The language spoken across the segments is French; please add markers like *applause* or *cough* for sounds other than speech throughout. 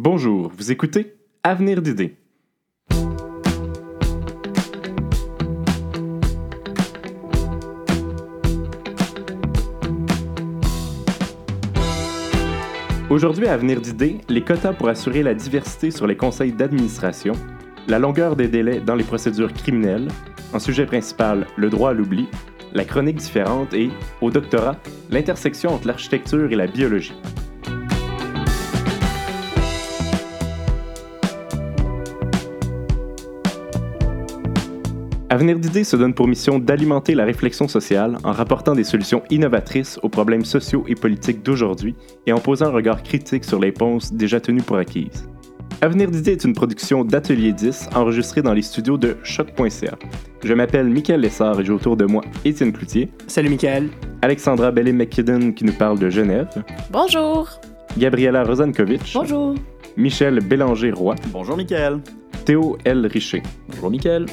Bonjour, vous écoutez Avenir d'idées. Aujourd'hui Avenir d'idées, les quotas pour assurer la diversité sur les conseils d'administration, la longueur des délais dans les procédures criminelles, en sujet principal le droit à l'oubli, la chronique différente et, au doctorat, l'intersection entre l'architecture et la biologie. Avenir d'idées se donne pour mission d'alimenter la réflexion sociale en rapportant des solutions innovatrices aux problèmes sociaux et politiques d'aujourd'hui et en posant un regard critique sur les ponces déjà tenues pour acquises. Avenir d'idées est une production d'Atelier 10 enregistrée dans les studios de choc.ca. Je m'appelle Michael Lessard et j'ai autour de moi Étienne Cloutier. Salut Michael. Alexandra Bellé-McKidden qui nous parle de Genève. Bonjour. Gabriela Rozankovitch. Bonjour. Michel Bélanger-Roy. Bonjour Michael. Théo L. Richer. Bonjour Michael.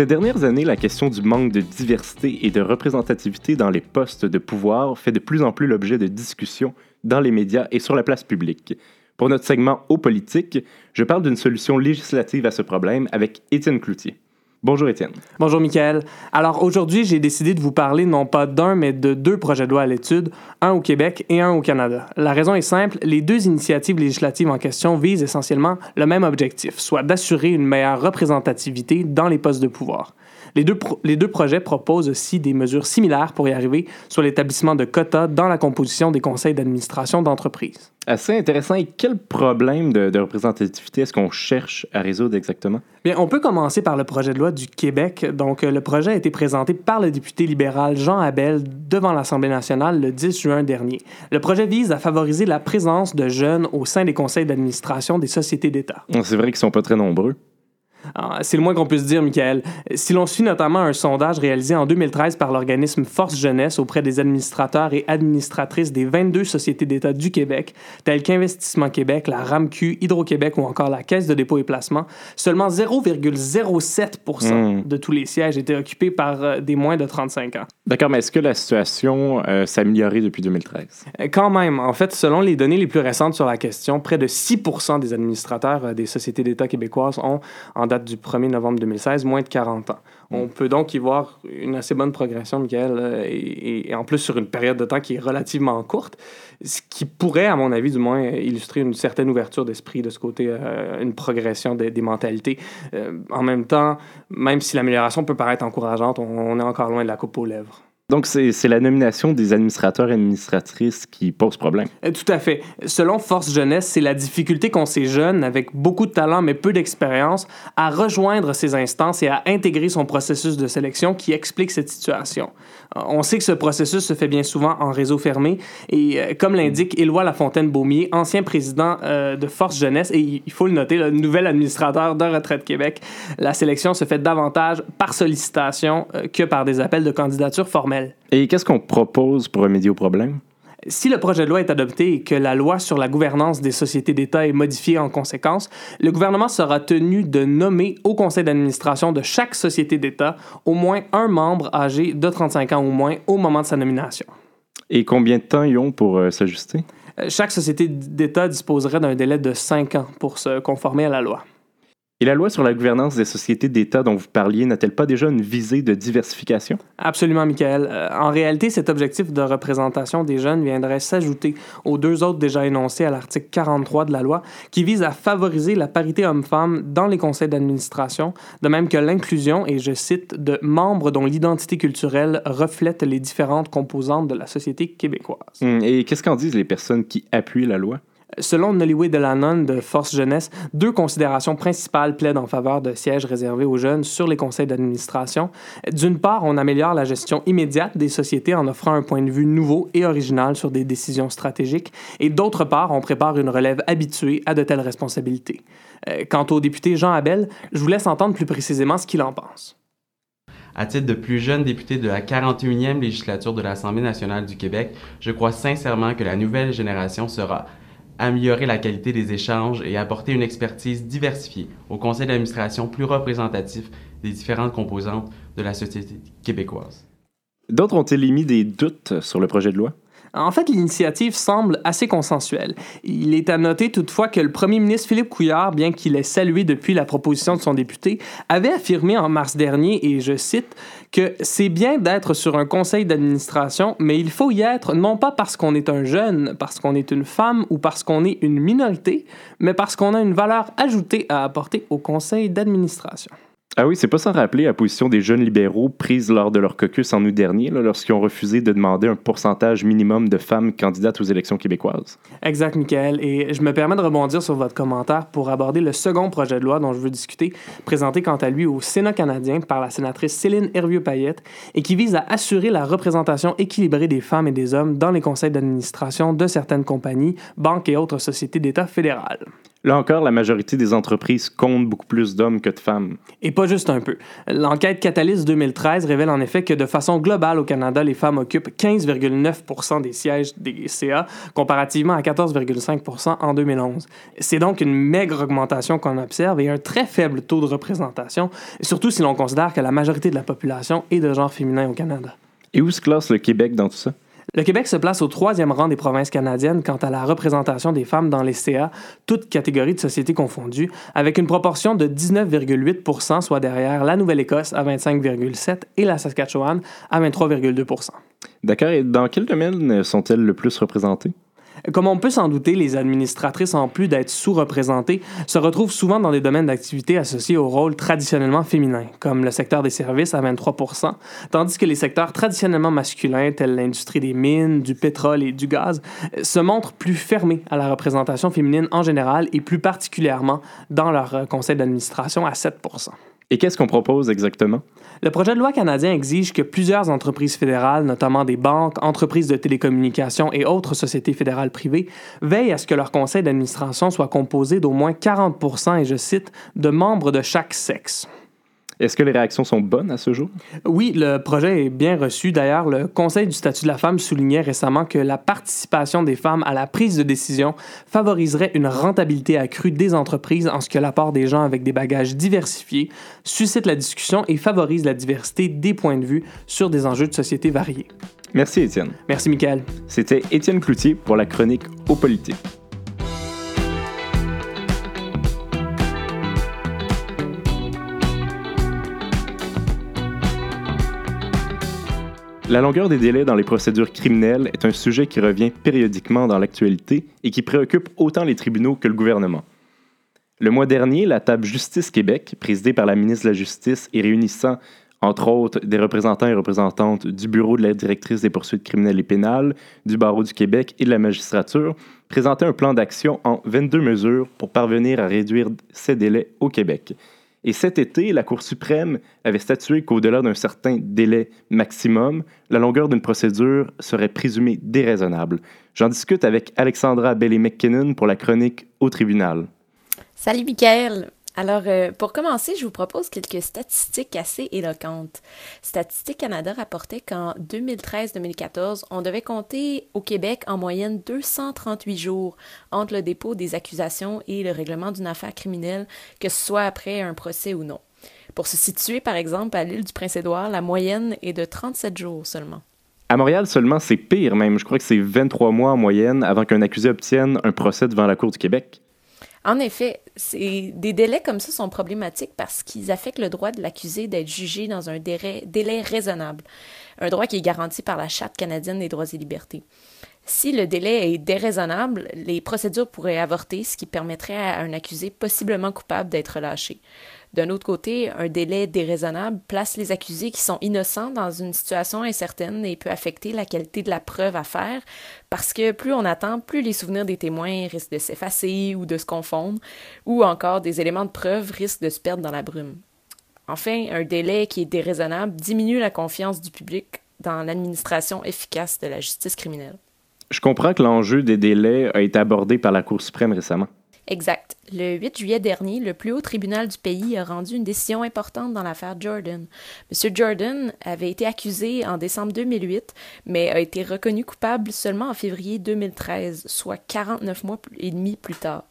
Ces dernières années, la question du manque de diversité et de représentativité dans les postes de pouvoir fait de plus en plus l'objet de discussions dans les médias et sur la place publique. Pour notre segment Eau politique, je parle d'une solution législative à ce problème avec Étienne Cloutier. Bonjour Étienne. Bonjour Michael. Alors aujourd'hui, j'ai décidé de vous parler non pas d'un, mais de deux projets de loi à l'étude, un au Québec et un au Canada. La raison est simple, les deux initiatives législatives en question visent essentiellement le même objectif, soit d'assurer une meilleure représentativité dans les postes de pouvoir. Les deux, les deux projets proposent aussi des mesures similaires pour y arriver, soit l'établissement de quotas dans la composition des conseils d'administration d'entreprise. Assez intéressant. Et quel problème de, de représentativité est-ce qu'on cherche à résoudre exactement? Bien, on peut commencer par le projet de loi du Québec. Donc, le projet a été présenté par le député libéral Jean Abel devant l'Assemblée nationale le 10 juin dernier. Le projet vise à favoriser la présence de jeunes au sein des conseils d'administration des sociétés d'État. C'est vrai qu'ils sont pas très nombreux. Ah, c'est le moins qu'on puisse dire, Michael. Si l'on suit notamment un sondage réalisé en 2013 par l'organisme Force Jeunesse auprès des administrateurs et administratrices des 22 sociétés d'État du Québec, telles qu'Investissement Québec, la RAMQ, Hydro-Québec ou encore la Caisse de dépôt et placement, seulement 0,07% Hmm. de tous les sièges étaient occupés par euh, des moins de 35 ans. D'accord, mais est-ce que la situation euh, s'est améliorée depuis 2013? Euh, Quand même, en fait, selon les données les plus récentes sur la question, près de 6% des administrateurs des sociétés d'État québécoises ont, en date du 1er novembre 2016, moins de 40 ans. On peut donc y voir une assez bonne progression, Michael, euh, et, et en plus sur une période de temps qui est relativement courte, ce qui pourrait, à mon avis du moins, illustrer une certaine ouverture d'esprit de ce côté, euh, une progression des, des mentalités. Euh, en même temps, même si l'amélioration peut paraître encourageante, on, on est encore loin de la coupe aux lèvres. Donc, c'est la nomination des administrateurs et administratrices qui pose problème. Euh, Tout à fait. Selon Force Jeunesse, c'est la difficulté qu'ont ces jeunes, avec beaucoup de talent mais peu d'expérience, à rejoindre ces instances et à intégrer son processus de sélection qui explique cette situation. Euh, On sait que ce processus se fait bien souvent en réseau fermé et, euh, comme l'indique Éloi Lafontaine-Beaumier, ancien président de Force Jeunesse, et il faut le noter, le nouvel administrateur de Retraite Québec, la sélection se fait davantage par sollicitation que par des appels de candidature Et qu'est-ce qu'on propose pour remédier au problème? Si le projet de loi est adopté et que la loi sur la gouvernance des sociétés d'État est modifiée en conséquence, le gouvernement sera tenu de nommer au conseil d'administration de chaque société d'État au moins un membre âgé de 35 ans ou moins au moment de sa nomination. Et combien de temps ils ont pour euh, s'ajuster? Euh, Chaque société d'État disposerait d'un délai de 5 ans pour se conformer à la loi. Et la loi sur la gouvernance des sociétés d'État dont vous parliez n'a-t-elle pas déjà une visée de diversification? Absolument, Michael. Euh, en réalité, cet objectif de représentation des jeunes viendrait s'ajouter aux deux autres déjà énoncés à l'article 43 de la loi, qui vise à favoriser la parité homme-femme dans les conseils d'administration, de même que l'inclusion, et je cite, de membres dont l'identité culturelle reflète les différentes composantes de la société québécoise. Hum, Et qu'est-ce qu'en disent les personnes qui appuient la loi? Selon Nollywood Delanon de Force Jeunesse, deux considérations principales plaident en faveur de sièges réservés aux jeunes sur les conseils d'administration. D'une part, on améliore la gestion immédiate des sociétés en offrant un point de vue nouveau et original sur des décisions stratégiques. Et d'autre part, on prépare une relève habituée à de telles responsabilités. Euh, quant au député Jean Abel, je vous laisse entendre plus précisément ce qu'il en pense. À titre de plus jeune député de la 41e législature de l'Assemblée nationale du Québec, je crois sincèrement que la nouvelle génération sera améliorer la qualité des échanges et apporter une expertise diversifiée au conseil d'administration plus représentatif des différentes composantes de la société québécoise. D'autres ont-ils émis des doutes sur le projet de loi? En fait, l'initiative semble assez consensuelle. Il est à noter toutefois que le premier ministre Philippe Couillard, bien qu'il ait salué depuis la proposition de son député, avait affirmé en mars dernier, et je cite, que c'est bien d'être sur un conseil d'administration, mais il faut y être non pas parce qu'on est un jeune, parce qu'on est une femme ou parce qu'on est une minorité, mais parce qu'on a une valeur ajoutée à apporter au conseil d'administration. Ah oui, c'est pas sans rappeler la position des jeunes libéraux prise lors de leur caucus en août dernier, lorsqu'ils ont refusé de demander un pourcentage minimum de femmes candidates aux élections québécoises. Exact, Michael. Et je me permets de rebondir sur votre commentaire pour aborder le second projet de loi dont je veux discuter, présenté quant à lui au Sénat canadien par la sénatrice Céline Hervieux-Payette et qui vise à assurer la représentation équilibrée des femmes et des hommes dans les conseils d'administration de certaines compagnies, banques et autres sociétés d'État fédérales. Là encore, la majorité des entreprises comptent beaucoup plus d'hommes que de femmes. Et pas juste un peu. L'enquête Catalyst 2013 révèle en effet que de façon globale au Canada, les femmes occupent 15,9% des sièges des CA, comparativement à 14,5 en 2011. C'est donc une maigre augmentation qu'on observe et un très faible taux de représentation, surtout si l'on considère que la majorité de la population est de genre féminin au Canada. Et où se classe le Québec dans tout ça? Le Québec se place au troisième rang des provinces canadiennes quant à la représentation des femmes dans les CA, toutes catégories de sociétés confondues, avec une proportion de 19,8% soit derrière la Nouvelle-Écosse à 25,7 et la Saskatchewan à 23,2% D'accord. Et dans quel domaine sont-elles le plus représentées? Comme on peut s'en douter, les administratrices, en plus d'être sous-représentées, se retrouvent souvent dans des domaines d'activité associés au rôle traditionnellement féminin, comme le secteur des services à 23 tandis que les secteurs traditionnellement masculins, tels l'industrie des mines, du pétrole et du gaz, se montrent plus fermés à la représentation féminine en général et plus particulièrement dans leur euh, conseil d'administration à 7 et qu'est-ce qu'on propose exactement? Le projet de loi canadien exige que plusieurs entreprises fédérales, notamment des banques, entreprises de télécommunications et autres sociétés fédérales privées, veillent à ce que leur conseil d'administration soit composé d'au moins 40% et je cite, de membres de chaque sexe. Est-ce que les réactions sont bonnes à ce jour? Oui, le projet est bien reçu. D'ailleurs, le Conseil du statut de la femme soulignait récemment que la participation des femmes à la prise de décision favoriserait une rentabilité accrue des entreprises en ce que l'apport des gens avec des bagages diversifiés suscite la discussion et favorise la diversité des points de vue sur des enjeux de société variés. Merci Étienne. Merci Michael. C'était Étienne Cloutier pour la chronique aux politiques. La longueur des délais dans les procédures criminelles est un sujet qui revient périodiquement dans l'actualité et qui préoccupe autant les tribunaux que le gouvernement. Le mois dernier, la table Justice Québec, présidée par la ministre de la Justice et réunissant, entre autres, des représentants et représentantes du Bureau de la directrice des poursuites criminelles et pénales, du Barreau du Québec et de la magistrature, présentait un plan d'action en 22 mesures pour parvenir à réduire ces délais au Québec. Et cet été, la Cour suprême avait statué qu'au-delà d'un certain délai maximum, la longueur d'une procédure serait présumée déraisonnable. J'en discute avec Alexandra Bailey-McKinnon pour la chronique au tribunal. Salut, Michael. Alors, euh, pour commencer, je vous propose quelques statistiques assez éloquentes. Statistique Canada rapportait qu'en 2013-2014, on devait compter au Québec en moyenne 238 jours entre le dépôt des accusations et le règlement d'une affaire criminelle, que ce soit après un procès ou non. Pour se situer, par exemple, à l'île du Prince-Édouard, la moyenne est de 37 jours seulement. À Montréal seulement, c'est pire même. Je crois que c'est 23 mois en moyenne avant qu'un accusé obtienne un procès devant la Cour du Québec. En effet, des délais comme ça sont problématiques parce qu'ils affectent le droit de l'accusé d'être jugé dans un délai, délai raisonnable, un droit qui est garanti par la Charte canadienne des droits et libertés. Si le délai est déraisonnable, les procédures pourraient avorter, ce qui permettrait à un accusé possiblement coupable d'être relâché. D'un autre côté, un délai déraisonnable place les accusés qui sont innocents dans une situation incertaine et peut affecter la qualité de la preuve à faire parce que plus on attend, plus les souvenirs des témoins risquent de s'effacer ou de se confondre, ou encore des éléments de preuve risquent de se perdre dans la brume. Enfin, un délai qui est déraisonnable diminue la confiance du public dans l'administration efficace de la justice criminelle. Je comprends que l'enjeu des délais a été abordé par la Cour suprême récemment. Exact. Le 8 juillet dernier, le plus haut tribunal du pays a rendu une décision importante dans l'affaire Jordan. M. Jordan avait été accusé en décembre 2008, mais a été reconnu coupable seulement en février 2013, soit 49 mois et demi plus tard.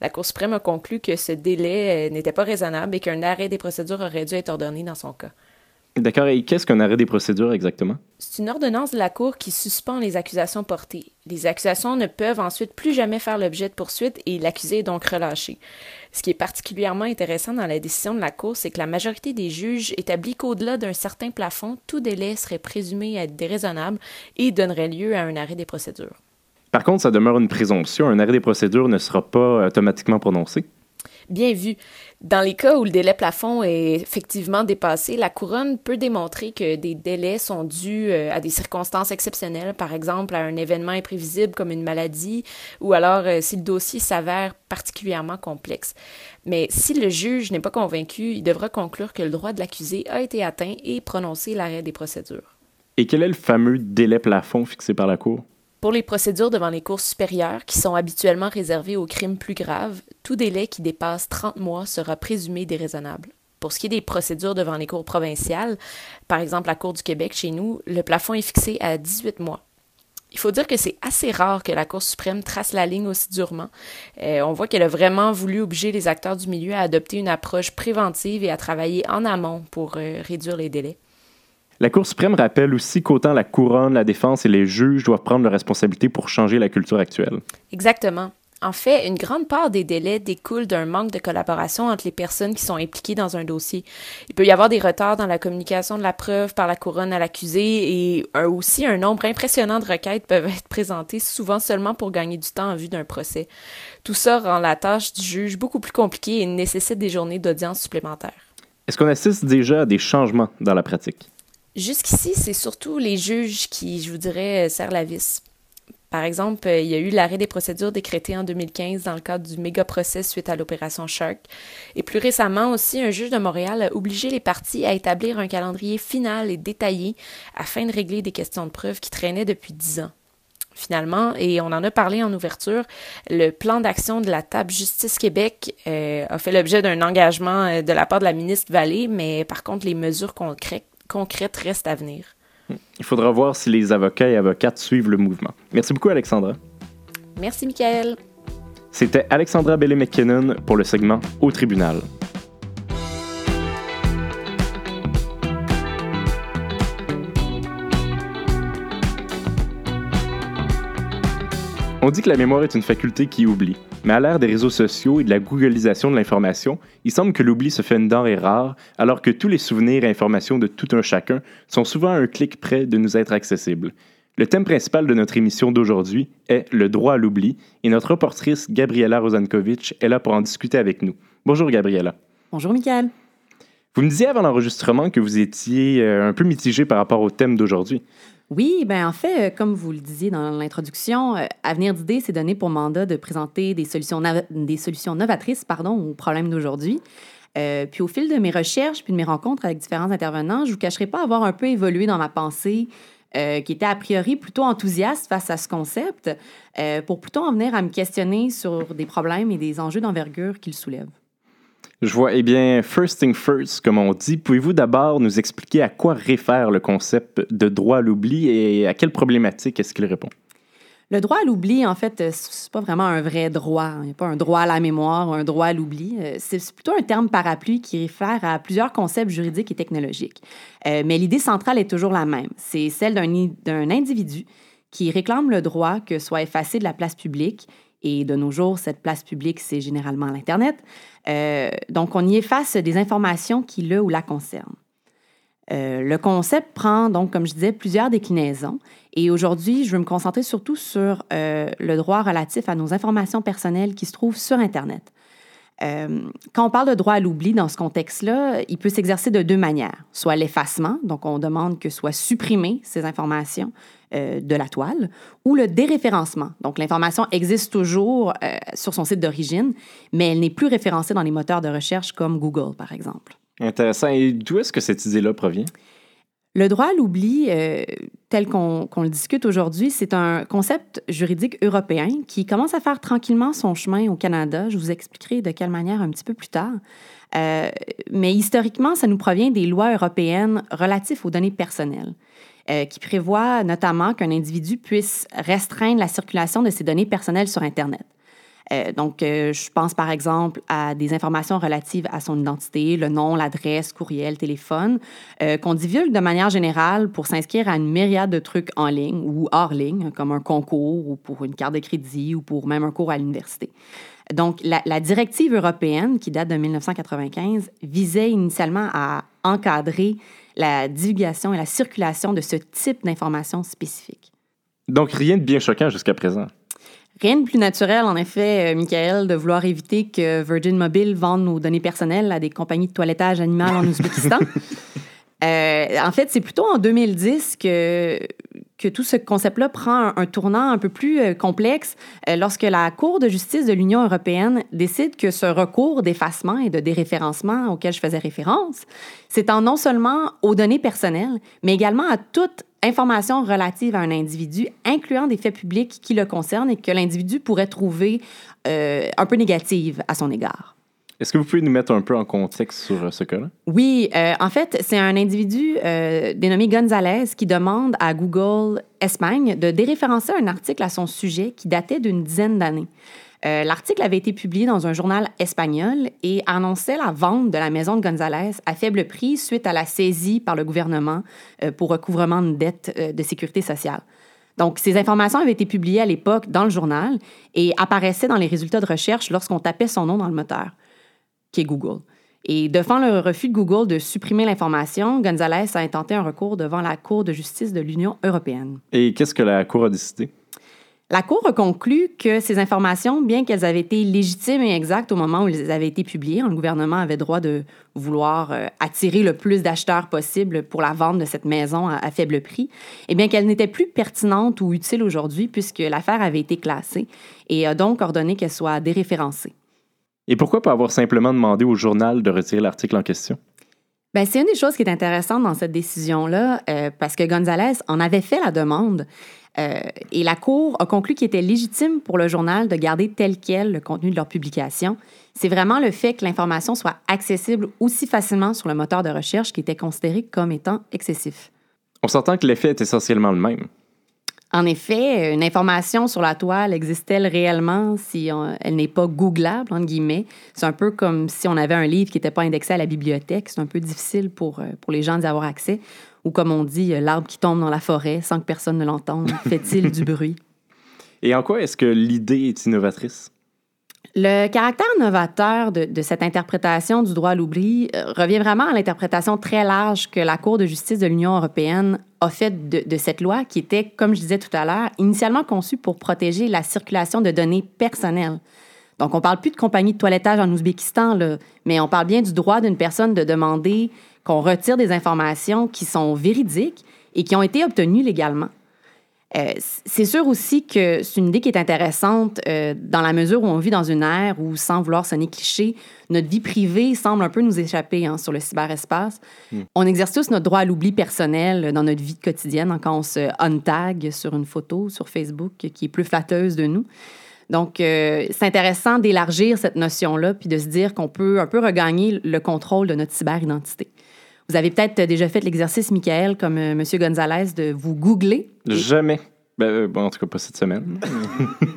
La Cour suprême a conclu que ce délai euh, n'était pas raisonnable et qu'un arrêt des procédures aurait dû être ordonné dans son cas. D'accord. Et qu'est-ce qu'un arrêt des procédures exactement? C'est une ordonnance de la Cour qui suspend les accusations portées. Les accusations ne peuvent ensuite plus jamais faire l'objet de poursuites et l'accusé est donc relâché. Ce qui est particulièrement intéressant dans la décision de la Cour, c'est que la majorité des juges établit qu'au-delà d'un certain plafond, tout délai serait présumé être déraisonnable et donnerait lieu à un arrêt des procédures. Par contre, ça demeure une présomption. Un arrêt des procédures ne sera pas automatiquement prononcé. Bien vu. Dans les cas où le délai plafond est effectivement dépassé, la couronne peut démontrer que des délais sont dus euh, à des circonstances exceptionnelles, par exemple à un événement imprévisible comme une maladie, ou alors euh, si le dossier s'avère particulièrement complexe. Mais si le juge n'est pas convaincu, il devra conclure que le droit de l'accusé a été atteint et prononcer l'arrêt des procédures. Et quel est le fameux délai plafond fixé par la Cour? Pour les procédures devant les cours supérieures, qui sont habituellement réservées aux crimes plus graves, tout délai qui dépasse 30 mois sera présumé déraisonnable. Pour ce qui est des procédures devant les cours provinciales, par exemple la Cour du Québec chez nous, le plafond est fixé à 18 mois. Il faut dire que c'est assez rare que la Cour suprême trace la ligne aussi durement. Euh, on voit qu'elle a vraiment voulu obliger les acteurs du milieu à adopter une approche préventive et à travailler en amont pour euh, réduire les délais. La Cour suprême rappelle aussi qu'autant la couronne, la défense et les juges doivent prendre leurs responsabilités pour changer la culture actuelle. Exactement. En fait, une grande part des délais découle d'un manque de collaboration entre les personnes qui sont impliquées dans un dossier. Il peut y avoir des retards dans la communication de la preuve par la couronne à l'accusé et aussi un nombre impressionnant de requêtes peuvent être présentées souvent seulement pour gagner du temps en vue d'un procès. Tout ça rend la tâche du juge beaucoup plus compliquée et nécessite des journées d'audience supplémentaires. Est-ce qu'on assiste déjà à des changements dans la pratique? Jusqu'ici, c'est surtout les juges qui, je vous dirais, euh, serrent la vis. Par exemple, euh, il y a eu l'arrêt des procédures décrété en 2015 dans le cadre du méga procès suite à l'opération Shark. Et plus récemment aussi, un juge de Montréal a obligé les parties à établir un calendrier final et détaillé afin de régler des questions de preuve qui traînaient depuis dix ans. Finalement, et on en a parlé en ouverture, le plan d'action de la table Justice Québec euh, a fait l'objet d'un engagement de la part de la ministre Vallée, mais par contre, les mesures concrètes concrète reste à venir. Il faudra voir si les avocats et avocates suivent le mouvement. Merci beaucoup, Alexandra. Merci, Michael. C'était Alexandra Bellé-McKinnon pour le segment Au tribunal. On dit que la mémoire est une faculté qui oublie. Mais à l'ère des réseaux sociaux et de la googlisation de l'information, il semble que l'oubli se fait une denrée rare, alors que tous les souvenirs et informations de tout un chacun sont souvent à un clic près de nous être accessibles. Le thème principal de notre émission d'aujourd'hui est le droit à l'oubli et notre reportrice Gabriela Rozankovich est là pour en discuter avec nous. Bonjour Gabriela. Bonjour Michael. Vous me disiez avant l'enregistrement que vous étiez euh, un peu mitigé par rapport au thème d'aujourd'hui. Oui, ben en fait, euh, comme vous le disiez dans l'introduction, euh, Avenir d'idées s'est donné pour mandat de présenter des solutions, des solutions novatrices pardon, aux problèmes d'aujourd'hui. Euh, puis au fil de mes recherches puis de mes rencontres avec différents intervenants, je ne vous cacherai pas avoir un peu évolué dans ma pensée, qui était a priori plutôt enthousiaste face à ce concept, pour plutôt en venir à me questionner sur des problèmes et des enjeux d'envergure qu'il soulève. Je vois. Eh bien, first thing first, comme on dit, pouvez-vous d'abord nous expliquer à quoi réfère le concept de droit à l'oubli et à quelle problématique est-ce qu'il répond? Le droit à l'oubli, en fait, c'est pas vraiment un vrai droit. Il n'y a pas un droit à la mémoire ou un droit à l'oubli. Euh, c'est plutôt un terme parapluie qui réfère à plusieurs concepts juridiques et technologiques. Euh, mais l'idée centrale est toujours la même. C'est celle d'un individu qui réclame le droit que soit effacé de la place publique et de nos jours, cette place publique, c'est généralement l'Internet. Euh, donc, on y efface des informations qui le ou la concernent. Euh, le concept prend donc, comme je disais, plusieurs déclinaisons. Et aujourd'hui, je veux me concentrer surtout sur euh, le droit relatif à nos informations personnelles qui se trouvent sur Internet. Quand on parle de droit à l'oubli dans ce contexte-là, il peut s'exercer de deux manières. Soit l'effacement, donc on demande que soient supprimées ces informations, euh, de la toile, ou le déréférencement. Donc, l'information existe toujours euh, sur son site d'origine, mais elle n'est plus référencée dans les moteurs de recherche comme Google, par exemple. Intéressant. Et d'où est-ce que cette idée-là provient? Le droit à l'oubli, euh, tel qu'on le discute aujourd'hui, c'est un concept juridique européen qui commence à faire tranquillement son chemin au Canada. Je vous expliquerai de quelle manière un petit peu plus tard. mais historiquement, ça nous provient des lois européennes relatives aux données personnelles. Euh, qui prévoit notamment qu'un individu puisse restreindre la circulation de ses données personnelles sur Internet. Euh, donc, euh, je pense par exemple à des informations relatives à son identité, le nom, l'adresse, courriel, téléphone, euh, qu'on divulgue de manière générale pour s'inscrire à une myriade de trucs en ligne ou hors ligne, comme un concours ou pour une carte de crédit ou pour même un cours à l'université. Donc, la, la, directive européenne, qui date de 1995, visait initialement à encadrer la divulgation et la circulation de ce type d'informations spécifiques. Donc, rien de bien choquant jusqu'à présent. Rien de plus naturel, en effet, euh, Michael, de vouloir éviter que Virgin Mobile vende nos données personnelles à des compagnies de toilettage animal en Ouzbékistan. *laughs* euh, en fait, c'est plutôt en 2010 que, que tout ce concept-là prend un, un, tournant un peu plus euh, complexe euh, lorsque la Cour de justice de l'Union européenne décide que ce recours d'effacement et de déréférencement auquel je faisais référence s'étend non seulement aux données personnelles, mais également à toute information relative à un individu, incluant des faits publics qui le concernent et que l'individu pourrait trouver euh, un peu négatives à son égard. Est-ce que vous pouvez nous mettre un peu en contexte sur ce cas-là? Oui, euh, en fait, c'est un individu euh, dénommé Gonzalez qui demande à Google Espagne de déréférencer un article à son sujet qui datait d'une dizaine d'années. Euh, L'article avait été publié dans un journal espagnol et annonçait la vente de la maison de González à faible prix suite à la saisie par le gouvernement euh, pour recouvrement de dettes euh, de sécurité sociale. Donc, ces informations avaient été publiées à l'époque dans le journal et apparaissaient dans les résultats de recherche lorsqu'on tapait son nom dans le moteur, qui est Google. Et devant le refus de Google de supprimer l'information, González a intenté un recours devant la Cour de justice de l'Union européenne. Et qu'est-ce que la Cour a décidé? La Cour a conclu que ces informations, bien qu'elles avaient été légitimes et exactes au moment où elles avaient été publiées, le gouvernement avait droit de vouloir euh, attirer le plus d'acheteurs possible pour la vente de cette maison à, à faible prix, et bien qu'elles n'étaient plus pertinentes ou utiles aujourd'hui puisque l'affaire avait été classée et a donc ordonné qu'elle soit déréférencée. Et pourquoi pas avoir simplement demandé au journal de retirer l'article en question? Bien, c'est une des choses qui est intéressante dans cette décision-là, euh, parce que González en avait fait la demande. Euh, et la Cour a conclu qu'il était légitime pour le journal de garder tel quel le contenu de leur publication. C'est vraiment le fait que l'information soit accessible aussi facilement sur le moteur de recherche qui était considéré comme étant excessif. On s'entend que l'effet est essentiellement le même. En effet, une information sur la toile existe-t-elle réellement si on, elle n'est pas googlable, entre guillemets? C'est un peu comme si on avait un livre qui n'était pas indexé à la bibliothèque. C'est un peu difficile pour, pour les gens d'y avoir accès. Ou comme on dit, l'arbre qui tombe dans la forêt sans que personne ne l'entende, *laughs* fait-il du bruit? Et en quoi est-ce que l'idée est innovatrice? Le caractère novateur de, de, cette interprétation du droit à l'oubli euh, revient vraiment à l'interprétation très large que la Cour de justice de l'Union européenne a faite de, de, cette loi qui était, comme je disais tout à l'heure, initialement conçue pour protéger la circulation de données personnelles. Donc, on ne parle plus de compagnie de toilettage en Ouzbékistan, là, mais on parle bien du droit d'une personne de demander qu'on retire des informations qui sont véridiques et qui ont été obtenues légalement. Euh, c'est sûr aussi que c'est une idée qui est intéressante euh, dans la mesure où on vit dans une ère où, sans vouloir sonner cliché, notre vie privée semble un peu nous échapper hein, sur le cyberespace. Mm. On exerce tous notre droit à l'oubli personnel dans notre vie quotidienne hein, quand on se untag sur une photo sur Facebook qui est plus flatteuse de nous. Donc, euh, c'est intéressant d'élargir cette notion-là puis de se dire qu'on peut un peu regagner le contrôle de notre cyberidentité. Vous avez peut-être déjà fait l'exercice, Michael, comme euh, M. Gonzalez, de vous googler. Jamais. Ben, euh, bon, en tout cas, pas cette semaine. *laughs*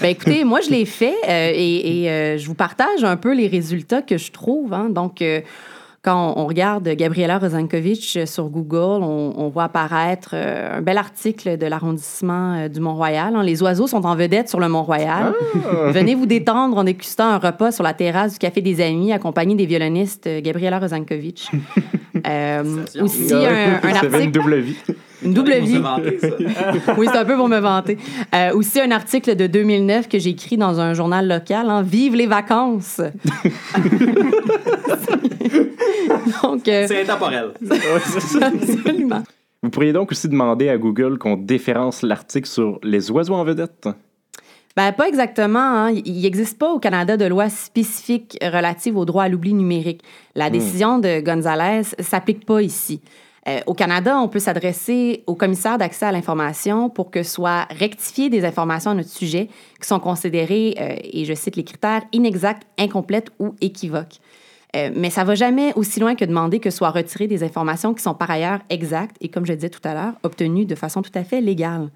ben, écoutez, moi, je l'ai fait euh, et, et euh, je vous partage un peu les résultats que je trouve. Hein. Donc, euh, quand on, on, regarde Gabriela Rosankovitch sur Google, on, on voit apparaître un bel article de l'arrondissement du Mont-Royal. Hein. Les oiseaux sont en vedette sur le Mont-Royal. Ah! *laughs* Venez vous détendre en dégustant un repas sur la terrasse du Café des Amis, accompagné des violonistes Gabriela Rosankovitch. *laughs* aussi, un, un article... Une double vie. Une double vie. *laughs* oui, c'est un peu pour me vanter. Euh, aussi, un article de 2009 que j'ai écrit dans un journal local, hein, Vive les vacances! *laughs* donc, euh, c'est intemporel. *laughs* Absolument. Vous pourriez donc aussi demander à Google qu'on déférence l'article sur les oiseaux en vedette? Ben, pas exactement. Hein. Il n'existe pas au Canada de loi spécifique relative au droit à l'oubli numérique. La décision mmh. de González s'applique pas ici. Euh, au Canada, on peut s'adresser au commissaire d'accès à l'information pour que soient rectifiées des informations à notre sujet qui sont considérées, euh, et je cite les critères, inexactes, incomplètes ou équivoques. Euh, mais ça va jamais aussi loin que demander que soient retirées des informations qui sont par ailleurs exactes et, comme je disais tout à l'heure, obtenues de façon tout à fait légale.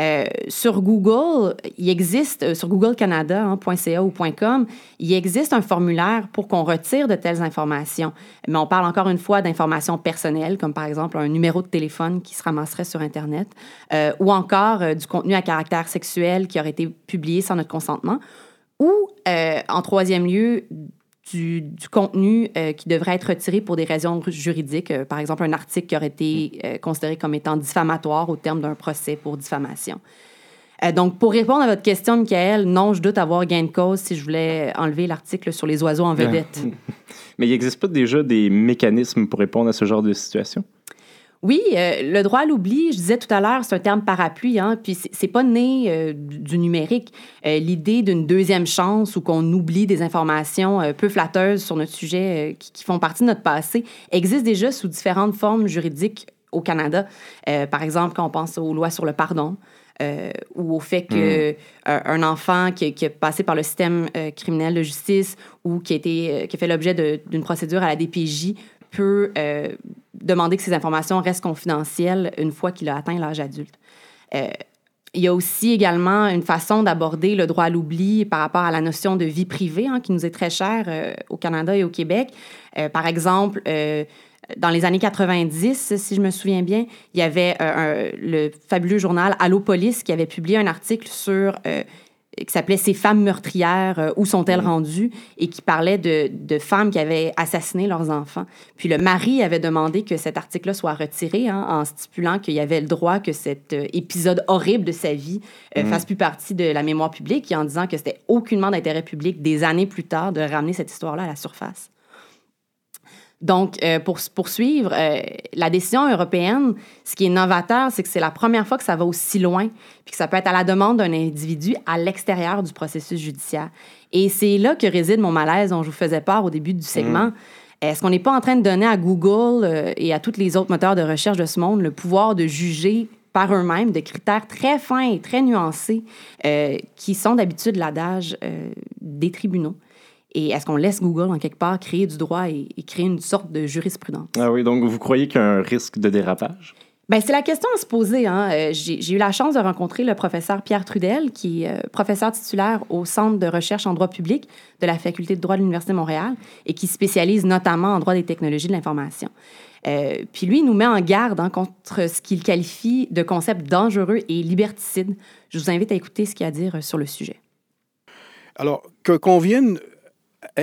Euh, sur Google, il existe, euh, sur Google Canada, hein, .ca ou .com, il existe un formulaire pour qu'on retire de telles informations. Mais on parle encore une fois d'informations personnelles, comme par exemple un numéro de téléphone qui se ramasserait sur Internet, euh, ou encore du contenu à caractère sexuel qui aurait été publié sans notre consentement, ou, en troisième lieu, du, contenu qui devrait être retiré pour des raisons juridiques, par exemple un article qui aurait été considéré comme étant diffamatoire au terme d'un procès pour diffamation. donc, pour répondre à votre question, Michael, non, je doute avoir gain de cause si je voulais enlever l'article sur les oiseaux en vedette. *laughs* Mais il n'existe pas déjà des mécanismes pour répondre à ce genre de situation? Oui, euh, le droit à l'oubli, je disais tout à l'heure, c'est un terme parapluie, hein, puis c'est pas né euh, du numérique. Euh, l'idée d'une deuxième chance ou qu'on oublie des informations peu flatteuses sur notre sujet qui, font partie de notre passé existe déjà sous différentes formes juridiques au Canada. par exemple, quand on pense aux lois sur le pardon. ou au fait que hmm. un enfant qui, qui, a passé par le système criminel de justice ou qui a, été, qui a fait l'objet d'une procédure à la DPJ peut euh, demander que ces informations restent confidentielles une fois qu'il a atteint l'âge adulte. Euh, il y a aussi également une façon d'aborder le droit à l'oubli par rapport à la notion de vie privée hein, qui nous est très chère euh, au Canada et au Québec. par exemple, dans les années 90, si je me souviens bien, il y avait le fabuleux journal Allopolis qui avait publié un article sur qui s'appelait Ces femmes meurtrières, euh, où sont-elles rendues? et qui parlait de, de, femmes qui avaient assassiné leurs enfants. Puis le mari avait demandé que cet article-là soit retiré hein, en stipulant qu'il y avait le droit que cet euh, épisode horrible de sa vie euh, fasse plus partie de la mémoire publique et en disant que c'était aucunement d'intérêt public des années plus tard de ramener cette histoire-là à la surface. Donc, euh, pour poursuivre, euh, la décision européenne, ce qui est novateur, c'est que c'est la première fois que ça va aussi loin, puis que ça peut être à la demande d'un individu à l'extérieur du processus judiciaire. Et c'est là que réside mon malaise dont je vous faisais part au début du segment. Mmh. Est-ce qu'on n'est pas en train de donner à Google euh, et à tous les autres moteurs de recherche de ce monde le pouvoir de juger par eux-mêmes de critères très fins et très nuancés qui sont d'habitude l'adage des tribunaux? Et est-ce qu'on laisse Google, en quelque part, créer du droit et, créer une sorte de jurisprudence? Ah oui, donc vous croyez qu'il y a un risque de dérapage? Bien, c'est la question à se poser. Hein. Euh, j'ai eu la chance de rencontrer le professeur Pierre Trudel, qui est euh, professeur titulaire au Centre de recherche en droit public de la Faculté de droit de l'Université de Montréal et qui spécialise notamment en droit des technologies de l'information. Euh, puis lui, il nous met en garde hein, contre ce qu'il qualifie de concept dangereux et liberticide. Je vous invite à écouter ce qu'il a à dire sur le sujet. Alors, qu'on vienne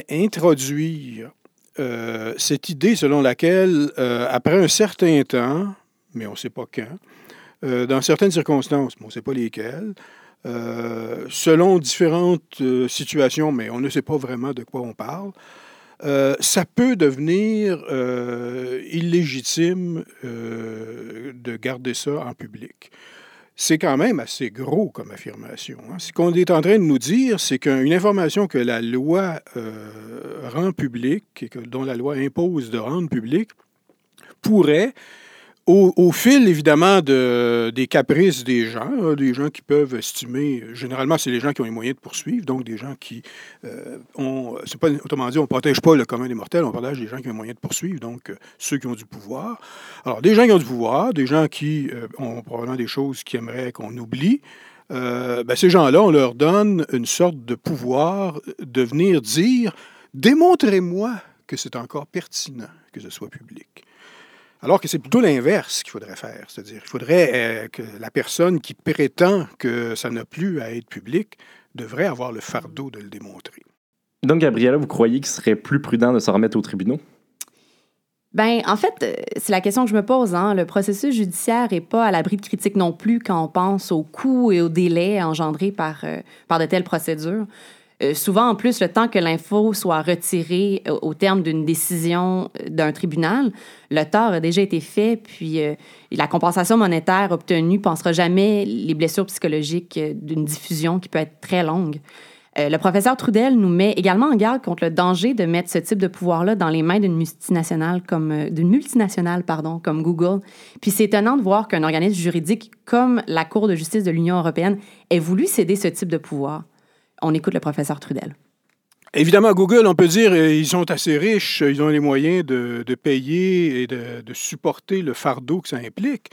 introduire euh, cette idée selon laquelle, euh, après un certain temps, mais on ne sait pas quand, euh, dans certaines circonstances, mais on ne sait pas lesquelles, selon différentes situations, mais on ne sait pas vraiment de quoi on parle, ça peut devenir illégitime de garder ça en public c'est quand même assez gros comme affirmation. Hein. Ce qu'on est en train de nous dire, c'est qu'une information que la loi euh, rend publique et que, dont la loi impose de rendre publique pourrait au, fil, évidemment, de, des caprices des gens, hein, des gens qui peuvent estimer, généralement, c'est les gens qui ont les moyens de poursuivre, donc des gens qui euh, ont, c'est pas, autrement dit, on ne protège pas le commun des mortels, on protège des gens qui ont les moyens de poursuivre, donc euh, ceux qui ont du pouvoir. Alors, des gens qui ont du pouvoir, des gens qui euh, ont probablement des choses qu'ils aimeraient qu'on oublie, ben, ces gens-là, on leur donne une sorte de pouvoir de venir dire, démontrez-moi que c'est encore pertinent que ce soit public. Alors que c'est plutôt l'inverse qu'il faudrait faire. C'est-à-dire qu'il faudrait euh, que la personne qui prétend que ça n'a plus à être public devrait avoir le fardeau de le démontrer. Donc, Gabriela, vous croyez qu'il serait plus prudent de s'en remettre aux tribunaux? Ben, en fait, euh, c'est la question que je me pose. Hein. Le processus judiciaire n'est pas à l'abri de critiques non plus quand on pense aux coûts et aux délais engendrés par, euh, par de telles procédures. Euh, souvent, en plus, le temps que l'info soit retirée euh, au terme d'une décision euh, d'un tribunal, le tort a déjà été fait, puis la compensation monétaire obtenue ne pensera jamais les blessures psychologiques d'une diffusion qui peut être très longue. le professeur Trudel nous met également en garde contre le danger de mettre ce type de pouvoir-là dans les mains d'une multinationale comme Google. Puis c'est étonnant de voir qu'un organisme juridique comme la Cour de justice de l'Union européenne ait voulu céder ce type de pouvoir on écoute le professeur Trudel. Évidemment, Google, on peut dire, euh, ils sont assez riches, ils ont les moyens de, payer et de, supporter le fardeau que ça implique.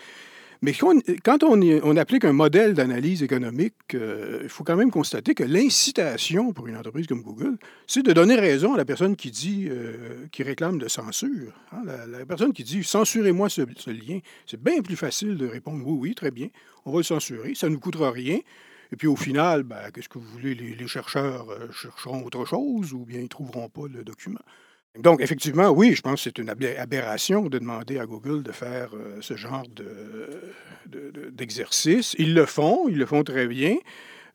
Mais quand on, on applique un modèle d'analyse économique, euh, il faut quand même constater que l'incitation pour une entreprise comme Google, c'est de donner raison à la personne qui dit, euh, qui réclame de censure. Hein. la, personne qui dit censurez-moi ce, lien, c'est bien plus facile de répondre oui, oui, très bien, on va le censurer, ça ne nous coûtera rien. Et puis au final, ben, qu'est-ce que vous voulez, les, chercheurs chercheront autre chose ou bien ils ne trouveront pas le document? Donc, effectivement, oui, je pense que c'est une aberration de demander à Google de faire euh, ce genre d'exercice. De, ils le font, ils le font très bien.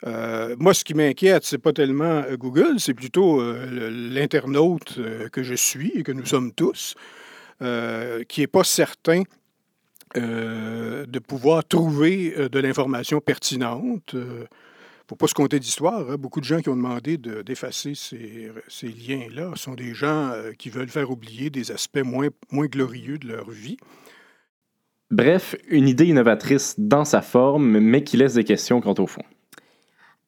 Euh, moi, ce qui m'inquiète, c'est pas tellement euh, Google, c'est plutôt l'internaute que je suis et que nous sommes tous, qui n'est pas certain de pouvoir trouver de l'information pertinente faut pas se compter d'histoire. Hein. Beaucoup de gens qui ont demandé d'effacer ces, ces liens-là sont des gens euh, qui veulent faire oublier des aspects moins glorieux de leur vie. Bref, une idée innovatrice dans sa forme, mais qui laisse des questions quant au fond.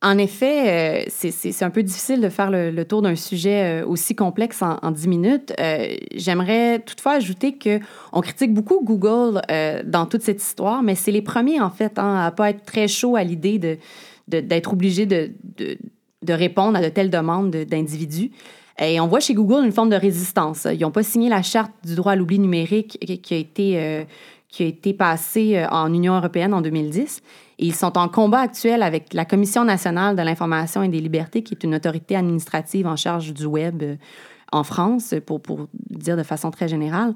En effet, euh, c'est un peu difficile de faire le, tour d'un sujet euh, aussi complexe en, en 10 minutes. J'aimerais toutefois ajouter qu'on critique beaucoup Google dans toute cette histoire, mais c'est les premiers, en fait, hein, à pas être très chaud à l'idée de, d'être obligé de, de, de, répondre à de telles demandes d'individus. Et on voit chez Google une forme de résistance. Ils n'ont pas signé la charte du droit à l'oubli numérique qui a été, euh, qui a été passée euh, en Union européenne en 2010. Ils sont en combat actuel avec la Commission nationale de l'information et des libertés, qui est une autorité administrative en charge du web euh, en France, pour, pour dire de façon très générale.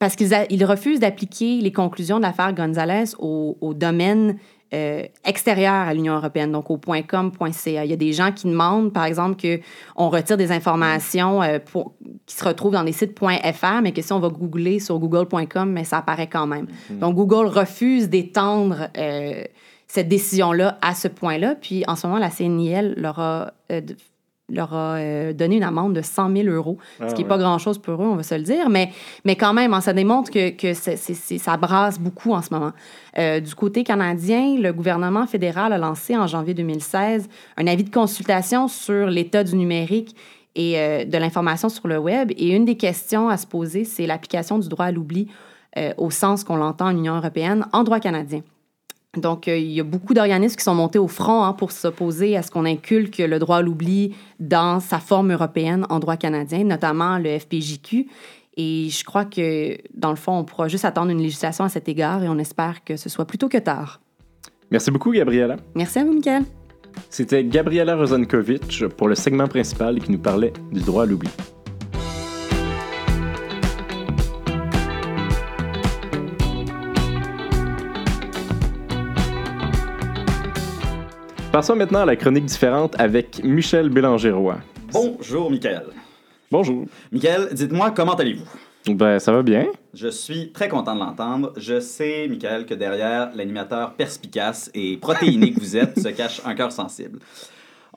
parce qu'ils refusent d'appliquer les conclusions de l'affaire Gonzalez au domaine euh, à l'Union européenne, donc au .com, .ca. Il y a des gens qui demandent, par exemple, qu'on retire des informations euh, pour, qui se retrouvent dans des sites .fr, mais que si on va googler sur google.com, mais ça apparaît quand même. Mm-hmm. Donc, Google refuse d'étendre euh, cette décision-là à ce point-là. Puis, en ce moment, la CNIL leur a leur a euh, donné une amende de 100 000 euros, ce ah qui n'est pas grand-chose pour eux, on va se le dire, mais, mais quand même, hein, ça démontre que, que ça brasse beaucoup en ce moment. Euh, du côté canadien, le gouvernement fédéral a lancé en janvier 2016 un avis de consultation sur l'état du numérique et euh, de l'information sur le web. Et une des questions à se poser, c'est l'application du droit à l'oubli au sens qu'on l'entend en Union européenne en droit canadien. Donc, euh, il y a beaucoup d'organismes qui sont montés au front hein, pour s'opposer à ce qu'on inculque le droit à l'oubli dans sa forme européenne en droit canadien, notamment le FPJQ. Et je crois que, dans le fond, on pourra juste attendre une législation à cet égard et on espère que ce soit plutôt que tard. Merci beaucoup, Gabriela. Merci à vous, Michael. C'était Gabriela Rozankovitch pour le segment principal qui nous parlait du droit à l'oubli. Passons maintenant à la chronique différente avec Michel Bélanger-Roy. Bonjour, Michael. Bonjour. Michael, dites-moi, comment allez-vous? Ben, ça va bien. Je suis très content de l'entendre. Je sais, Michael, que derrière l'animateur perspicace et protéiné que vous êtes se *laughs* cache un cœur sensible.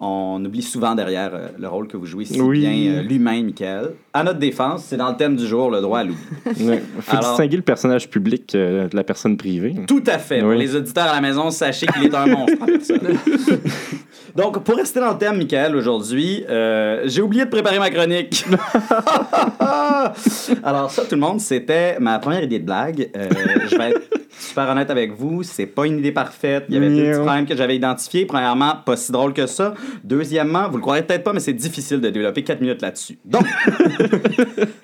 On oublie souvent derrière euh, le rôle que vous jouez si bien euh, l'humain, Michael. À notre défense, c'est dans le thème du jour, le droit à l'oubli. *laughs* Il faut distinguer le personnage public euh, de la personne privée. Tout à fait. Pour les auditeurs à la maison, sachez qu'il est un monstre. *laughs* Donc, pour rester dans le thème, Michael, aujourd'hui, j'ai oublié de préparer ma chronique. *laughs* Alors, ça, tout le monde, c'était ma première idée de blague. je vais être super honnête avec vous, c'est pas une idée parfaite. Il y avait des petits problèmes que j'avais identifiés. Premièrement, pas si drôle que ça. Deuxièmement, vous le croirez peut-être pas, mais c'est difficile de développer 4 minutes là-dessus. Donc,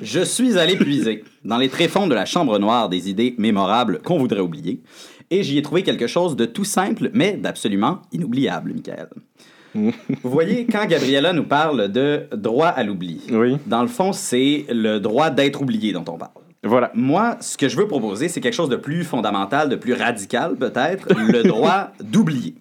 je suis allé puiser dans les tréfonds de la chambre noire des idées mémorables qu'on voudrait oublier. Et j'y ai trouvé quelque chose de tout simple, mais d'absolument inoubliable, Michael. *laughs* Vous voyez, quand Gabriella nous parle de droit à l'oubli, oui. dans le fond, c'est le droit d'être oublié dont on parle. Voilà. Moi, ce que je veux proposer, c'est quelque chose de plus fondamental, de plus radical peut-être, le droit d'oublier.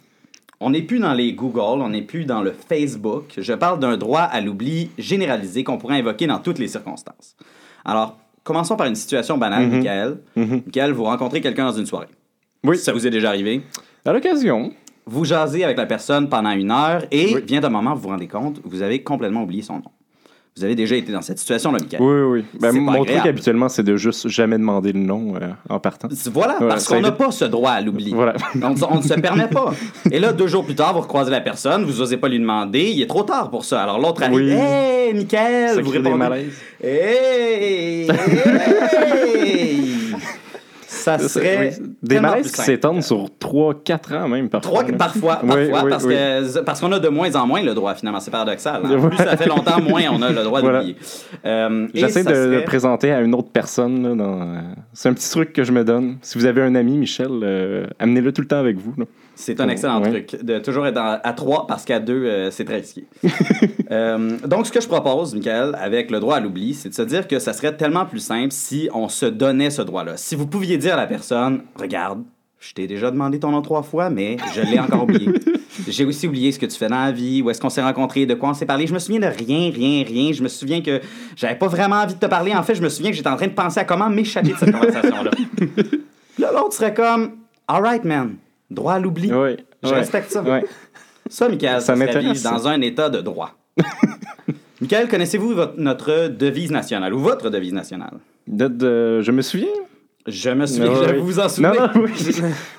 On n'est plus dans les Google, on n'est plus dans le Facebook. Je parle d'un droit à l'oubli généralisé qu'on pourrait invoquer dans toutes les circonstances. Alors, commençons par une situation banale, mm Michael. Mhm. Michael, vous rencontrez quelqu'un dans une soirée. Oui. Ça vous est déjà arrivé? À l'occasion. Vous jasez avec la personne pendant une heure et vient un moment, vous vous rendez compte, vous avez complètement oublié son nom. Vous avez déjà été dans cette situation-là, Michael. Oui, oui. Ben, mon truc habituellement, c'est de juste jamais demander le nom euh, en partant. Voilà, parce qu'on n'a pas ce droit à l'oubli. Voilà. on, ne se permet pas. *laughs* Et là, deux jours plus tard, vous recroisez la personne, vous n'osez pas lui demander, il est trop tard pour ça. Alors l'autre arrive, oui. Hey, Michael, ça vous répondez. Des Hey, hey, ça serait. Oui. Des malaises qui s'étendent sur 3-4 ans même parfois. Parfois, Oui, parfois oui, parce que parce qu'on a de moins en moins le droit finalement, c'est paradoxal. hein. Plus ça fait longtemps, moins on a le droit Voilà. d'oublier. Euh, J'essaie de le présenter à une autre personne. là, dans, euh, C'est un petit truc que je me donne. Si vous avez un ami, Michel, euh, amenez-le tout le temps avec vous. là. C'est un excellent Ouais. truc de toujours être à trois parce qu'à deux, euh, c'est très risqué. *laughs* Euh, donc, ce que je propose, Michael, avec le droit à l'oubli, c'est de se dire que ça serait tellement plus simple si on se donnait ce droit-là. Si vous pouviez dire à la personne, regarde, je t'ai déjà demandé ton nom trois fois, mais je l'ai encore oublié. *laughs* J'ai aussi oublié ce que tu fais dans la vie, où est-ce qu'on s'est rencontrés, de quoi on s'est parlé. Je me souviens de rien, rien, rien. Je me souviens que j'avais pas vraiment envie de te parler. En fait, je me souviens que j'étais en train de penser à comment m'échapper de cette conversation-là. *laughs* Là, l'autre serait comme, all right, man, droit à l'oubli. Ouais, Je ouais, respecte ça. ouais. Ça, Michael, Ça m'intéresse, dans un état de droit. *laughs* Michael, connaissez-vous notre devise nationale ou votre devise nationale? De- de- je me souviens. Je me souviens, Ouais, je vous vous en Non, souvenez. non, oui.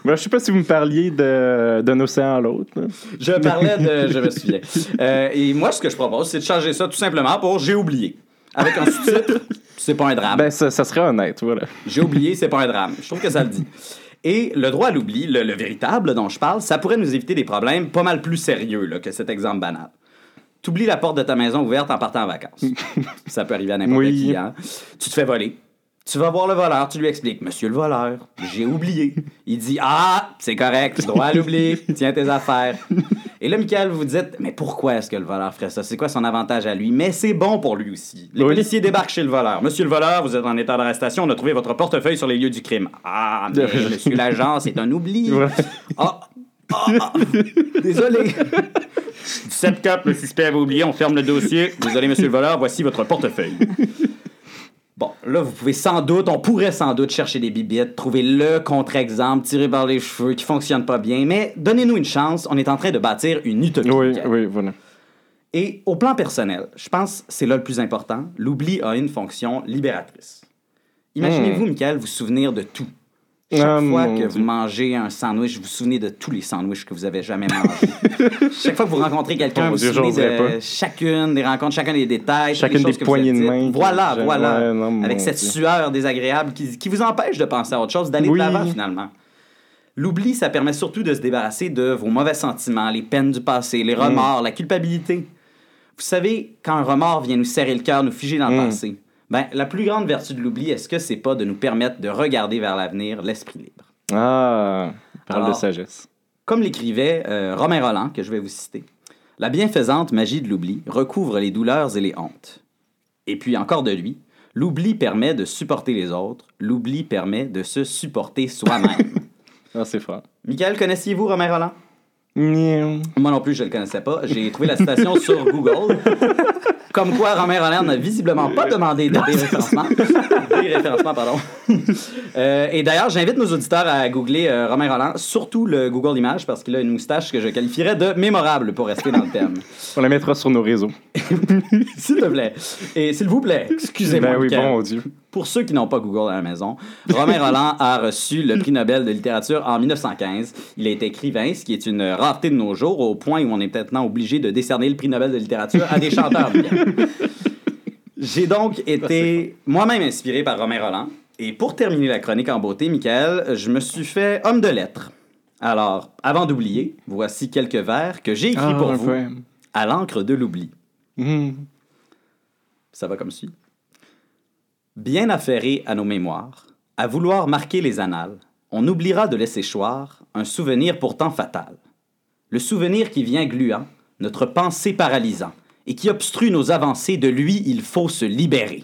Moi, *laughs* je sais pas si vous me parliez d'un océan à l'autre. Je parlais de. Je me souviens. Euh, et moi, ce que je propose, c'est de changer ça tout simplement pour J'ai oublié. Avec un sous-titre, c'est pas un drame. Ben, ça, ça serait honnête, voilà. J'ai oublié, c'est pas un drame. Je trouve que ça le dit. Et le droit à l'oubli, le, le véritable dont je parle, ça pourrait nous éviter des problèmes pas mal plus sérieux là, que cet exemple banal. T'oublies la porte de ta maison ouverte en partant en vacances. *laughs* ça peut arriver à n'importe Oui. qui. Hein? Tu te fais voler. Tu vas voir le voleur, tu lui expliques Monsieur le voleur, j'ai oublié. Il dit Ah, c'est correct, droit à l'oubli, *laughs* tiens tes affaires. Et là, Michael, vous dites Mais pourquoi est-ce que le voleur ferait ça? C'est quoi son avantage à lui? Mais c'est bon pour lui aussi. Les Oui. policiers débarquent chez le voleur. Monsieur le voleur, vous êtes en état d'arrestation, on a trouvé votre portefeuille sur les lieux du crime. Ah, mais *laughs* monsieur l'agent, c'est un oubli. Voilà. Ah, ah, désolé. *laughs* 17 cap, le suspect avait oublié, on ferme le dossier. Désolé, monsieur le voleur, voici votre portefeuille. Bon, là, vous pouvez sans doute, on pourrait sans doute chercher des bibittes, trouver le contre-exemple tiré par les cheveux qui fonctionne pas bien, mais donnez-nous une chance, on est en train de bâtir une utopie. Oui, oui, voilà. Et au plan personnel, je pense que c'est là le plus important, l'oubli a une fonction libératrice. Imaginez-vous, Michael, vous souvenir de tout. Chaque Ah, fois que Dieu. vous mangez un sandwich, vous vous souvenez de tous les sandwichs que vous avez jamais mangés. *laughs* Chaque fois que vous rencontrez quelqu'un, Mon vous vous souvenez de pas. chacune des rencontres, chacun des détails, Chacune des poignées de main Voilà, voilà. Ouais, non, mon Avec cette Dieu. sueur désagréable qui, qui vous empêche de penser à autre chose, d'aller Oui. de l'avant finalement. L'oubli, ça permet surtout de se débarrasser de vos mauvais sentiments, les peines du passé, Mm. les remords, la culpabilité. Vous savez, quand un remords vient nous serrer le cœur, nous figer dans le Mm. passé, ben, la plus grande vertu de l'oubli, est-ce que c'est pas de nous permettre de regarder vers l'avenir, l'esprit libre? Ah, parole de sagesse. Comme l'écrivait euh, Romain Roland, que je vais vous citer, la bienfaisante magie de l'oubli recouvre les douleurs et les hontes. Et puis encore de lui, l'oubli permet de supporter les autres, l'oubli permet de se supporter soi-même. *laughs* Ah, c'est fort. Michael, connaissiez-vous Romain Roland? Moi non plus, je ne le connaissais pas. J'ai trouvé la citation sur Google. *laughs* Comme quoi, Romain Roland n'a visiblement pas demandé de déréférencement. *laughs* Déréférencement, pardon. Euh, et d'ailleurs, j'invite nos auditeurs à googler euh, Romain Roland, surtout le Google Images, parce qu'il a une moustache que je qualifierais de mémorable pour rester dans le thème. *laughs* On la mettra sur nos réseaux. *laughs* S'il te plaît. Et s'il vous plaît, excusez-moi. Ben oui, bon Dieu. Pour ceux qui n'ont pas Google à la maison, Romain *laughs* Roland a reçu le prix Nobel de littérature en 1915. Il a été écrivain, ce qui est une rareté de nos jours, au point où on est maintenant obligé de décerner le prix Nobel de littérature à des chanteurs. *laughs* J'ai donc été moi-même inspiré par Romain Roland. Et pour terminer la chronique en beauté, Michael, je me suis fait homme de lettres. Alors, avant d'oublier, voici quelques vers que j'ai écrits Ah, pour vous à l'encre de l'oubli. Hmm. Ça va comme suit. Bien affairé à nos mémoires, à vouloir marquer les annales, on oubliera de laisser choir un souvenir pourtant fatal. Le souvenir qui vient gluant, notre pensée paralysant, et qui obstrue nos avancées, de lui il faut se libérer.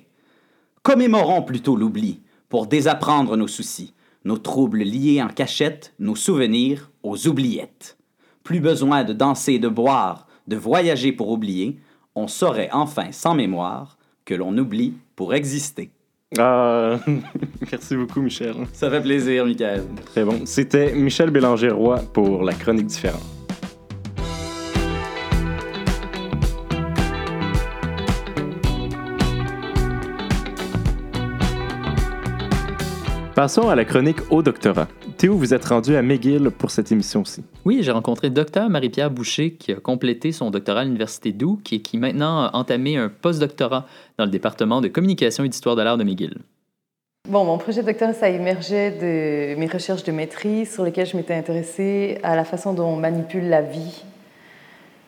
Commémorons plutôt l'oubli, pour désapprendre nos soucis, nos troubles liés en cachette, nos souvenirs aux oubliettes. Plus besoin de danser, de boire, de voyager pour oublier, on saurait enfin sans mémoire que l'on oublie pour exister. Ah, *laughs* merci beaucoup, Michel. Ça fait plaisir, Michael. Très bon. C'était Michel Bélanger-Roy pour la chronique différente. Passons à la chronique au doctorat. Théo, vous êtes rendu à McGill pour cette émission-ci. Oui, j'ai rencontré Dr Marie-Pierre Boucher qui a complété son doctorat à l'Université d'Où, qui, qui maintenant a entamé un postdoctorat dans le département de communication et d'histoire de l'art de McGill. Bon, mon projet de doctorat, ça émergeait de mes recherches de maîtrise sur lesquelles je m'étais intéressée à la façon dont on manipule la vie,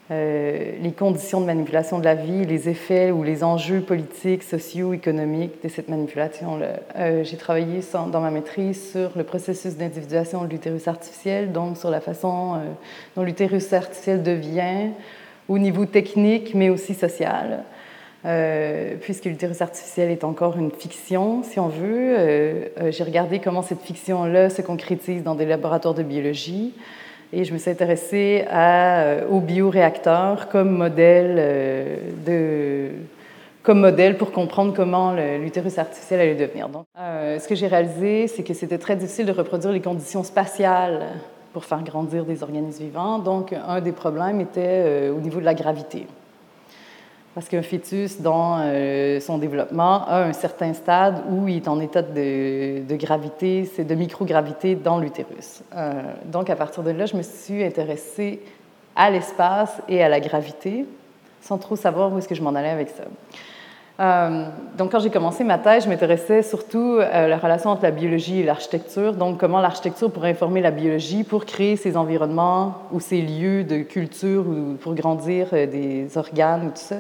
les conditions de manipulation de la vie, les effets ou les enjeux politiques, sociaux, économiques de cette manipulation-là. Euh, j'ai travaillé dans ma maîtrise sur le processus d'individuation de l'utérus artificiel, donc sur la façon euh, dont l'utérus artificiel devient au niveau technique, mais aussi social. Euh, puisque l'utérus artificiel est encore une fiction, si on veut. Euh, euh, j'ai regardé comment cette fiction-là se concrétise dans des laboratoires de biologie et je me suis intéressée à, aux bioréacteurs comme modèle, pour comprendre comment l'utérus artificiel allait devenir. Donc, ce que j'ai réalisé, c'est que c'était très difficile de reproduire les conditions spatiales pour faire grandir des organismes vivants. Donc, un des problèmes était au niveau de la gravité. Parce qu'un fœtus, dans euh, son développement, a un certain stade où il est en état de, gravité, c'est de microgravité dans l'utérus. Euh, donc, à partir de là, je me suis intéressée à l'espace et à la gravité, sans trop savoir où est-ce que je m'en allais avec ça. Euh, donc, quand j'ai commencé ma thèse, je m'intéressais surtout à la relation entre la biologie et l'architecture. Donc, comment l'architecture pourrait informer la biologie pour créer ces environnements ou ces lieux de culture ou pour grandir euh, des organes ou tout ça.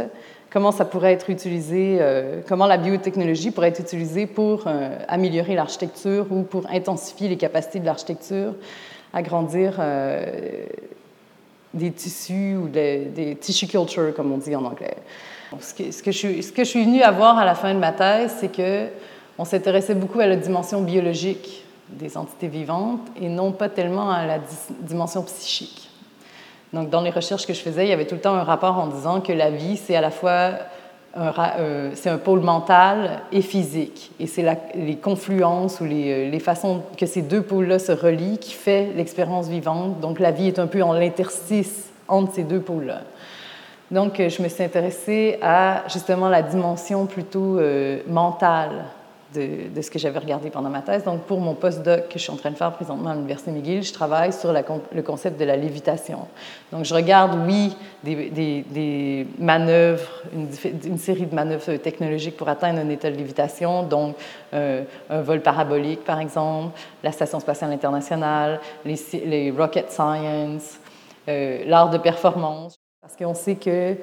Comment ça pourrait être utilisé, euh, comment la biotechnologie pourrait être utilisée pour améliorer l'architecture ou pour intensifier les capacités de l'architecture à grandir des tissus ou des, des tissue culture, comme on dit en anglais. Ce que, je, ce que, je, suis venue à la fin de ma thèse, c'est que on s'intéressait beaucoup à la dimension biologique des entités vivantes et non pas tellement à la dimension psychique. Donc, dans les recherches que je faisais, il y avait tout le temps un rapport en disant que la vie, c'est à la fois un, euh, un pôle mental et physique. Et c'est les confluences ou les, euh, les, façons que ces deux pôles-là se relient qui fait l'expérience vivante. Donc, la vie est un peu en l'interstice entre ces deux pôles-là. Donc, euh, je me suis intéressée à justement la dimension plutôt euh, mentale de, de, ce que j'avais regardé pendant ma thèse. Donc, pour mon postdoc que je suis en train de faire présentement à l'Université McGill, je travaille sur le concept de la lévitation. Donc, je regarde, oui, des, des, des manœuvres, une, une, série de manœuvres technologiques pour atteindre un état de lévitation, donc euh, un vol parabolique, par exemple, la Station spatiale internationale, les, les rocket science, euh, l'art de performance. Parce qu'on sait que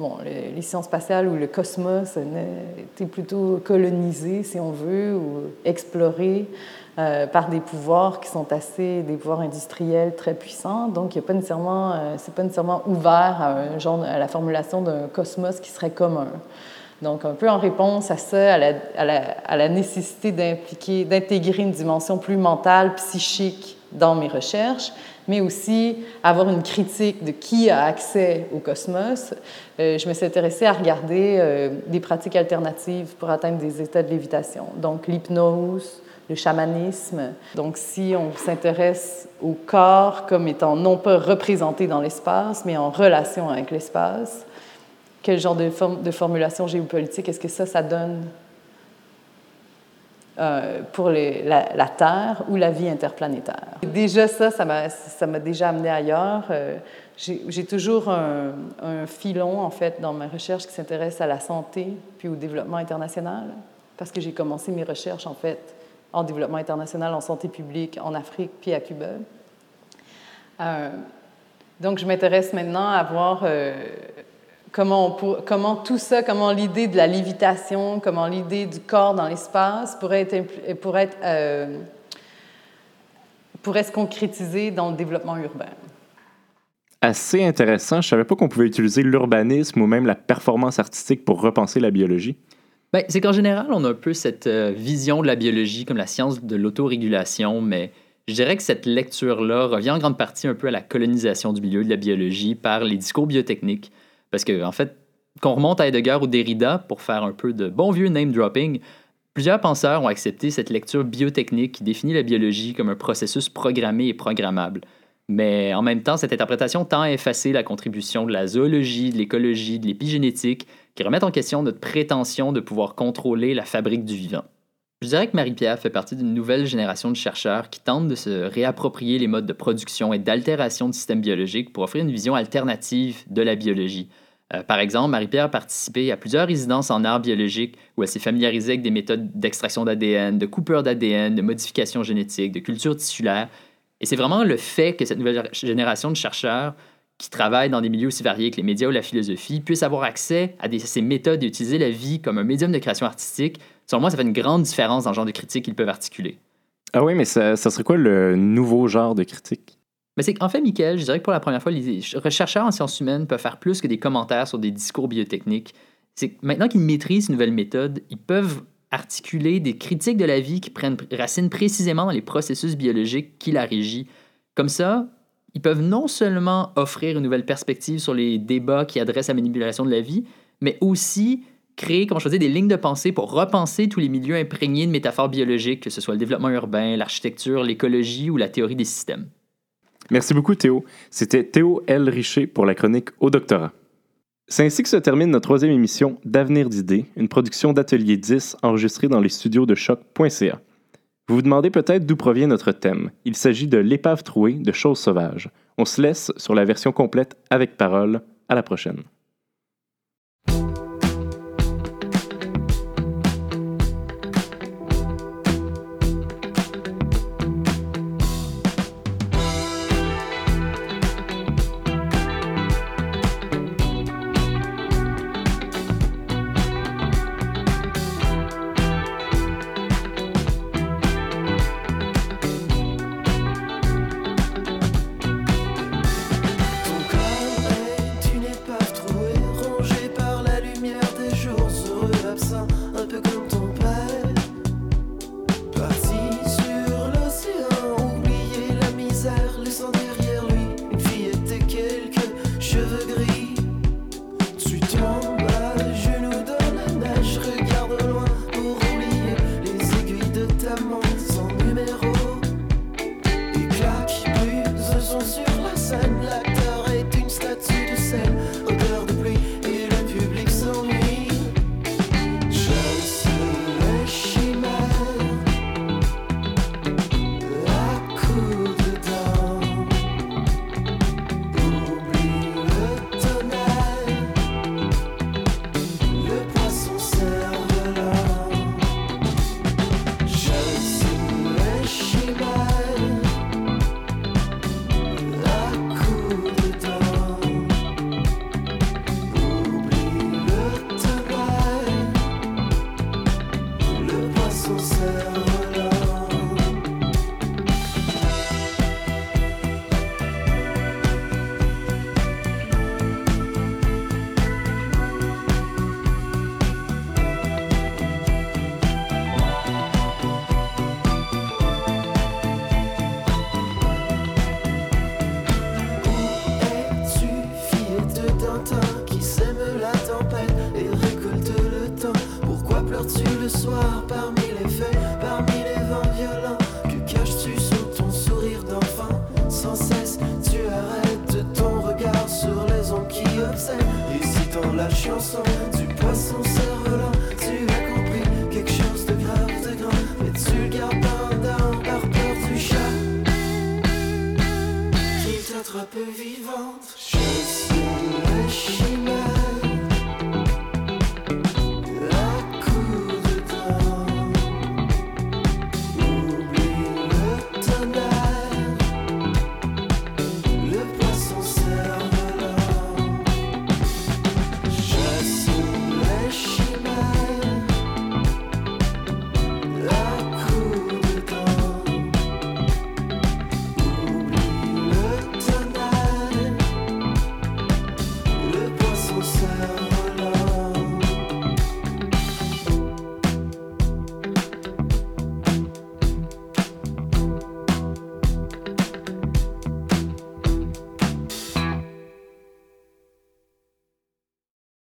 bon, les sciences spatiales ou le cosmos était plutôt colonisé, si on veut, ou exploré euh, par des pouvoirs qui sont assez, des pouvoirs industriels très puissants. Donc, il n'est pas nécessairement, euh, pas nécessairement ouvert à, la formulation d'un cosmos qui serait commun. Donc, un peu en réponse à ça, à la, nécessité d'intégrer une dimension plus mentale, psychique dans mes recherches, mais aussi avoir une critique de qui a accès au cosmos. Euh, je me suis intéressée à regarder euh, des pratiques alternatives pour atteindre des états de lévitation, donc l'hypnose, le chamanisme. Donc, si on s'intéresse au corps comme étant non pas représenté dans l'espace, mais en relation avec l'espace, quel genre de, de formulation géopolitique est-ce que ça, ça donne euh, pour la, Terre ou la vie interplanétaire. Déjà ça, ça m'a déjà amené ailleurs. Euh, j'ai toujours un, filon, en fait, dans ma recherche qui s'intéresse à la santé puis au développement international, parce que j'ai commencé mes recherches, en fait, en développement international, en santé publique, en Afrique puis à Cuba. Euh, donc, je m'intéresse maintenant à voir comment, comment tout ça, comment l'idée de la lévitation, comment l'idée du corps dans l'espace pourrait, être, pourrait, être, euh, pourrait se concrétiser dans le développement urbain. Assez intéressant. Je savais pas qu'on pouvait utiliser l'urbanisme ou même la performance artistique pour repenser la biologie. Ben, c'est qu'en général, on a un peu cette euh, vision de la biologie comme la science de l'autorégulation, mais je dirais que cette lecture-là revient en grande partie un peu à la colonisation du milieu de la biologie par les discours biotechniques, parce que, en fait, qu'on remonte à Heidegger ou Derrida pour faire un peu de bon vieux name dropping, plusieurs penseurs ont accepté cette lecture biotechnique qui définit la biologie comme un processus programmé et programmable. Mais en même temps, cette interprétation tend à effacer la contribution de la zoologie, de l'écologie, de l'épigénétique, qui remettent en question notre prétention de pouvoir contrôler la fabrique du vivant. Je dirais que Marie-Pierre fait partie d'une nouvelle génération de chercheurs qui tentent de se réapproprier les modes de production et d'altération du système biologique pour offrir une vision alternative de la biologie, Euh, par exemple, Marie-Pierre a participé à plusieurs résidences en art biologique où elle s'est familiarisée avec des méthodes d'extraction d'ADN, de coupure d'ADN, de modification génétique, de culture tissulaire. Et c'est vraiment le fait que cette nouvelle génération de chercheurs qui travaillent dans des milieux aussi variés que les médias ou la philosophie puissent avoir accès à ces méthodes et utiliser la vie comme un médium de création artistique. Selon moi, ça fait une grande différence dans le genre de critique qu'ils peuvent articuler. Ah oui, mais ça, ça serait quoi le nouveau genre de critique? Mais c'est qu'en fait, Michael, je dirais que pour la première fois, les chercheurs en sciences humaines peuvent faire plus que des commentaires sur des discours biotechniques. C'est que maintenant qu'ils maîtrisent une nouvelle méthode, ils peuvent articuler des critiques de la vie qui prennent racine précisément dans les processus biologiques qui la régissent. Comme ça, ils peuvent non seulement offrir une nouvelle perspective sur les débats qui adressent la manipulation de la vie, mais aussi créer, comment je des lignes de pensée pour repenser tous les milieux imprégnés de métaphores biologiques, que ce soit le développement urbain, l'architecture, l'écologie ou la théorie des systèmes. Merci beaucoup Théo. C'était Théo L. Richer pour la chronique au doctorat. C'est ainsi que se termine notre troisième émission d'Avenir d'idées, une production d'Atelier 10 enregistrée dans les studios de choc.ca. Vous vous demandez peut-être d'où provient notre thème. Il s'agit de l'épave trouée de choses sauvages. On se laisse sur la version complète avec parole. À la prochaine.